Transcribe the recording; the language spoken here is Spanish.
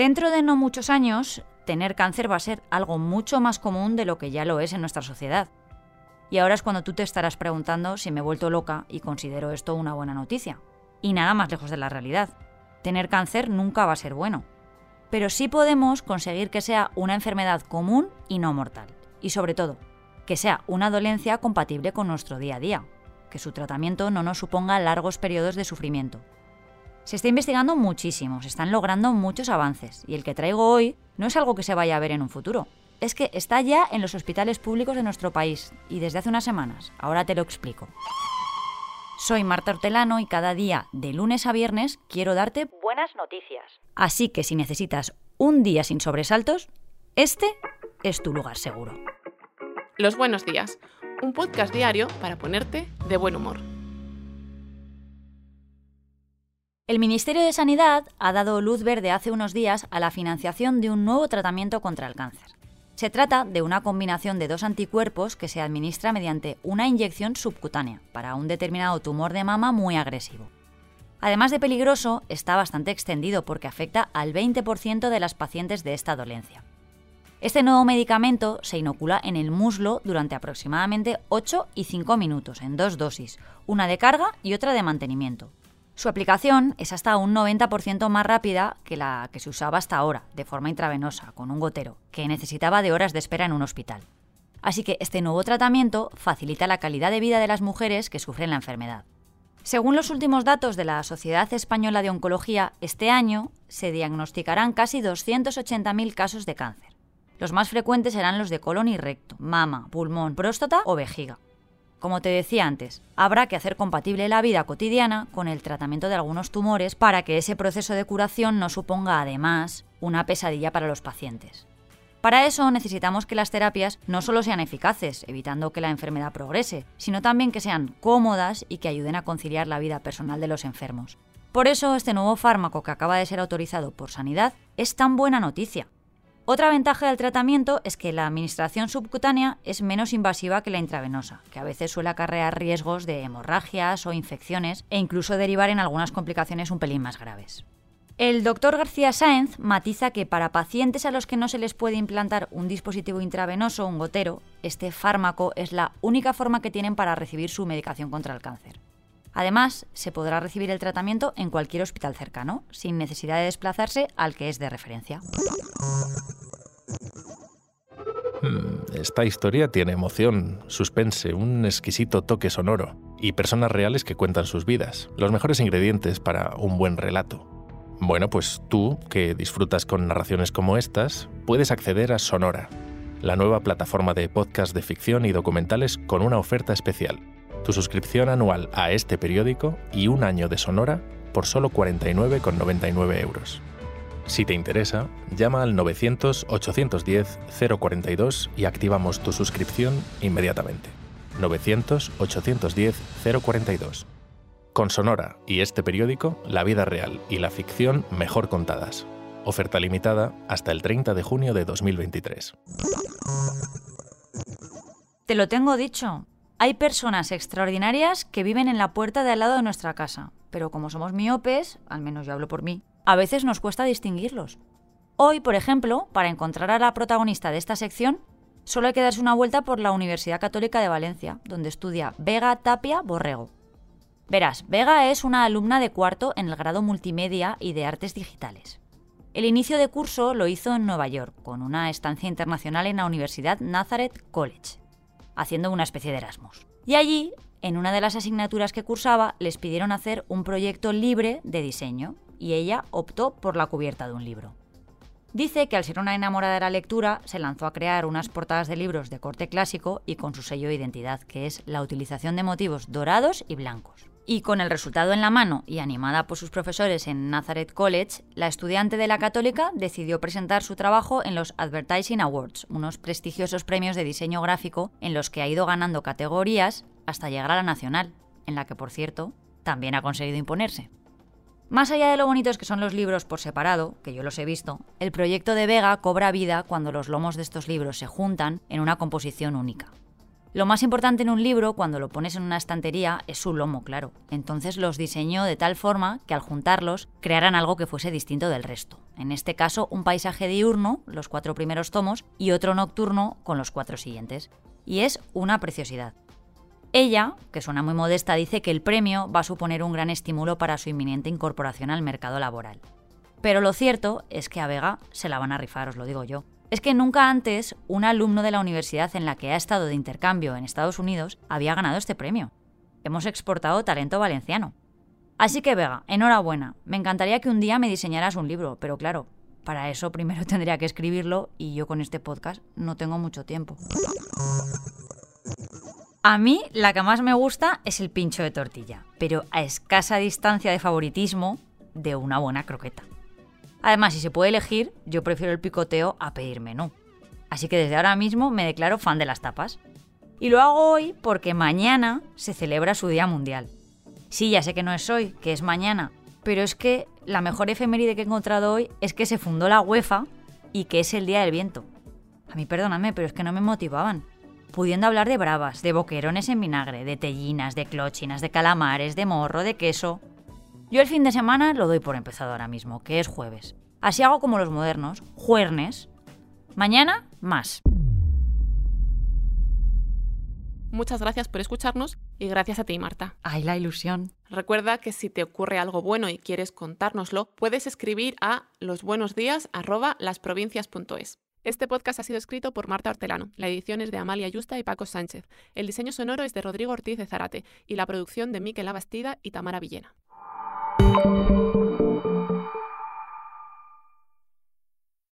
Dentro de no muchos años, tener cáncer va a ser algo mucho más común de lo que ya lo es en nuestra sociedad. Y ahora es cuando tú te estarás preguntando si me he vuelto loca y considero esto una buena noticia. Y nada más lejos de la realidad. Tener cáncer nunca va a ser bueno. Pero sí podemos conseguir que sea una enfermedad común y no mortal. Y sobre todo, que sea una dolencia compatible con nuestro día a día. Que su tratamiento no nos suponga largos periodos de sufrimiento. Se está investigando muchísimo, se están logrando muchos avances. Y el que traigo hoy no es algo que se vaya a ver en un futuro, es que está ya en los hospitales públicos de nuestro país y desde hace unas semanas. Ahora te lo explico. Soy Marta Hortelano y cada día, de lunes a viernes, quiero darte buenas noticias. Así que si necesitas un día sin sobresaltos, este es tu lugar seguro. Los buenos días, un podcast diario para ponerte de buen humor. El Ministerio de Sanidad ha dado luz verde hace unos días a la financiación de un nuevo tratamiento contra el cáncer. Se trata de una combinación de dos anticuerpos que se administra mediante una inyección subcutánea para un determinado tumor de mama muy agresivo. Además de peligroso, está bastante extendido porque afecta al 20% de las pacientes de esta dolencia. Este nuevo medicamento se inocula en el muslo durante aproximadamente 8 y 5 minutos, en dos dosis, una de carga y otra de mantenimiento. Su aplicación es hasta un 90% más rápida que la que se usaba hasta ahora, de forma intravenosa, con un gotero, que necesitaba de horas de espera en un hospital. Así que este nuevo tratamiento facilita la calidad de vida de las mujeres que sufren la enfermedad. Según los últimos datos de la Sociedad Española de Oncología, este año se diagnosticarán casi 280.000 casos de cáncer. Los más frecuentes serán los de colon y recto, mama, pulmón, próstata o vejiga. Como te decía antes, habrá que hacer compatible la vida cotidiana con el tratamiento de algunos tumores para que ese proceso de curación no suponga además una pesadilla para los pacientes. Para eso necesitamos que las terapias no solo sean eficaces, evitando que la enfermedad progrese, sino también que sean cómodas y que ayuden a conciliar la vida personal de los enfermos. Por eso este nuevo fármaco que acaba de ser autorizado por Sanidad es tan buena noticia, otra ventaja del tratamiento es que la administración subcutánea es menos invasiva que la intravenosa, que a veces suele acarrear riesgos de hemorragias o infecciones e incluso derivar en algunas complicaciones un pelín más graves. El doctor García Sáenz matiza que para pacientes a los que no se les puede implantar un dispositivo intravenoso, un gotero, este fármaco es la única forma que tienen para recibir su medicación contra el cáncer. Además, se podrá recibir el tratamiento en cualquier hospital cercano, sin necesidad de desplazarse al que es de referencia. Hmm, esta historia tiene emoción, suspense, un exquisito toque sonoro y personas reales que cuentan sus vidas, los mejores ingredientes para un buen relato. Bueno, pues tú, que disfrutas con narraciones como estas, puedes acceder a Sonora, la nueva plataforma de podcast de ficción y documentales con una oferta especial. Tu suscripción anual a este periódico y un año de Sonora por solo 49,99 euros. Si te interesa, llama al 900-810-042 y activamos tu suscripción inmediatamente. 900-810-042. Con Sonora y este periódico, la vida real y la ficción mejor contadas. Oferta limitada hasta el 30 de junio de 2023. Te lo tengo dicho. Hay personas extraordinarias que viven en la puerta de al lado de nuestra casa, pero como somos miopes, al menos yo hablo por mí, a veces nos cuesta distinguirlos. Hoy, por ejemplo, para encontrar a la protagonista de esta sección, solo hay que darse una vuelta por la Universidad Católica de Valencia, donde estudia Vega Tapia Borrego. Verás, Vega es una alumna de cuarto en el grado multimedia y de artes digitales. El inicio de curso lo hizo en Nueva York, con una estancia internacional en la Universidad Nazareth College, haciendo una especie de Erasmus. Y allí, en una de las asignaturas que cursaba, les pidieron hacer un proyecto libre de diseño, y ella optó por la cubierta de un libro. Dice que al ser una enamorada de la lectura, se lanzó a crear unas portadas de libros de corte clásico y con su sello de identidad, que es la utilización de motivos dorados y blancos. Y con el resultado en la mano y animada por sus profesores en Nazareth College, la estudiante de la católica decidió presentar su trabajo en los Advertising Awards, unos prestigiosos premios de diseño gráfico en los que ha ido ganando categorías hasta llegar a la nacional, en la que, por cierto, también ha conseguido imponerse. Más allá de lo bonitos que son los libros por separado, que yo los he visto, el proyecto de Vega cobra vida cuando los lomos de estos libros se juntan en una composición única. Lo más importante en un libro, cuando lo pones en una estantería, es su lomo, claro. Entonces los diseñó de tal forma que al juntarlos crearan algo que fuese distinto del resto. En este caso, un paisaje diurno, los cuatro primeros tomos, y otro nocturno con los cuatro siguientes. Y es una preciosidad. Ella, que suena muy modesta, dice que el premio va a suponer un gran estímulo para su inminente incorporación al mercado laboral. Pero lo cierto es que a Vega se la van a rifar, os lo digo yo. Es que nunca antes un alumno de la universidad en la que ha estado de intercambio en Estados Unidos había ganado este premio. Hemos exportado talento valenciano. Así que Vega, enhorabuena. Me encantaría que un día me diseñaras un libro, pero claro, para eso primero tendría que escribirlo y yo con este podcast no tengo mucho tiempo. A mí la que más me gusta es el pincho de tortilla, pero a escasa distancia de favoritismo de una buena croqueta. Además, si se puede elegir, yo prefiero el picoteo a pedir menú. Así que desde ahora mismo me declaro fan de las tapas. Y lo hago hoy porque mañana se celebra su Día Mundial. Sí, ya sé que no es hoy, que es mañana, pero es que la mejor efeméride que he encontrado hoy es que se fundó la UEFA y que es el Día del Viento. A mí perdóname, pero es que no me motivaban. Pudiendo hablar de bravas, de boquerones en vinagre, de tellinas, de clochinas, de calamares, de morro, de queso. Yo el fin de semana lo doy por empezado ahora mismo, que es jueves. Así hago como los modernos, juernes. Mañana, más. Muchas gracias por escucharnos y gracias a ti, Marta. Ay, la ilusión. Recuerda que si te ocurre algo bueno y quieres contárnoslo, puedes escribir a losbuenosdías@lasprovincias.es. Este podcast ha sido escrito por Marta Hortelano, la edición es de Amalia Yusta y Paco Sánchez, el diseño sonoro es de Rodrigo Ortiz de Zarate y la producción de Miquel Abastida y Tamara Villena. Thank you.